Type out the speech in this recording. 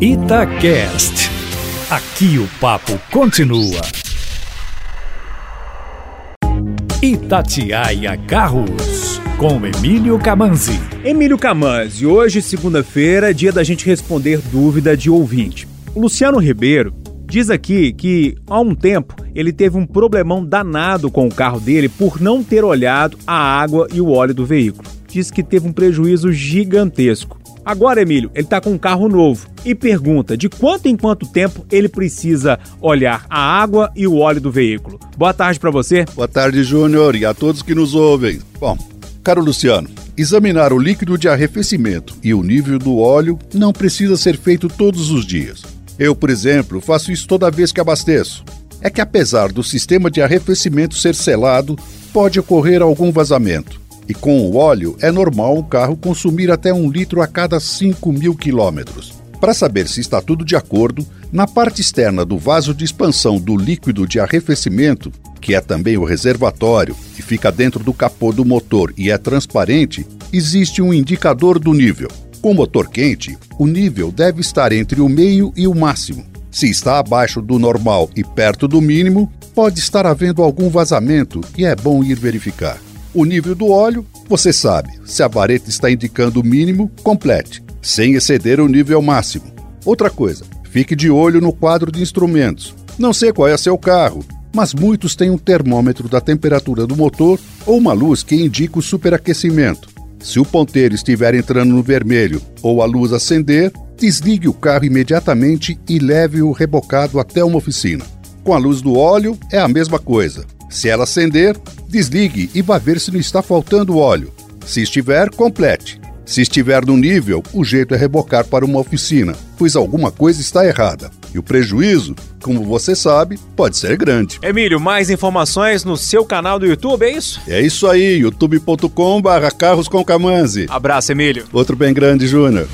Itacast. Aqui o papo continua. Itatiaia Carros, com Emílio Camanzi. Emílio Camanzi, hoje, segunda-feira, dia da gente responder dúvida de ouvinte. O Luciano Ribeiro diz aqui que, há um tempo, ele teve um problemão danado com o carro dele por não ter olhado a água e o óleo do veículo. Diz que teve um prejuízo gigantesco. Agora, Emílio, ele está com um carro novo e pergunta de quanto em quanto tempo ele precisa olhar a água e o óleo do veículo. Boa tarde para você. Boa tarde, Júnior, e a todos que nos ouvem. Bom, caro Luciano, examinar o líquido de arrefecimento e o nível do óleo não precisa ser feito todos os dias. Eu, por exemplo, faço isso toda vez que abasteço. É que apesar do sistema de arrefecimento ser selado, pode ocorrer algum vazamento. E com o óleo, é normal um carro consumir até um litro a cada 5 mil quilômetros. Para saber se está tudo de acordo, na parte externa do vaso de expansão do líquido de arrefecimento, que é também o reservatório e fica dentro do capô do motor e é transparente, existe um indicador do nível. Com motor quente, o nível deve estar entre o meio e o máximo. Se está abaixo do normal e perto do mínimo, pode estar havendo algum vazamento e é bom ir verificar. O nível do óleo, você sabe, se a vareta está indicando o mínimo, complete, sem exceder o nível máximo. Outra coisa, fique de olho no quadro de instrumentos. Não sei qual é seu carro, mas muitos têm um termômetro da temperatura do motor ou uma luz que indica o superaquecimento. Se o ponteiro estiver entrando no vermelho ou a luz acender, desligue o carro imediatamente e leve-o rebocado até uma oficina. Com a luz do óleo é a mesma coisa. Se ela acender, desligue e vá ver se não está faltando óleo. Se estiver, complete. Se estiver no nível, o jeito é rebocar para uma oficina, pois alguma coisa está errada. E o prejuízo, como você sabe, pode ser grande. Emílio, mais informações no seu canal do YouTube, é isso? É isso aí, youtube.com/carros com Abraço, Emílio. Outro bem grande, Júnior.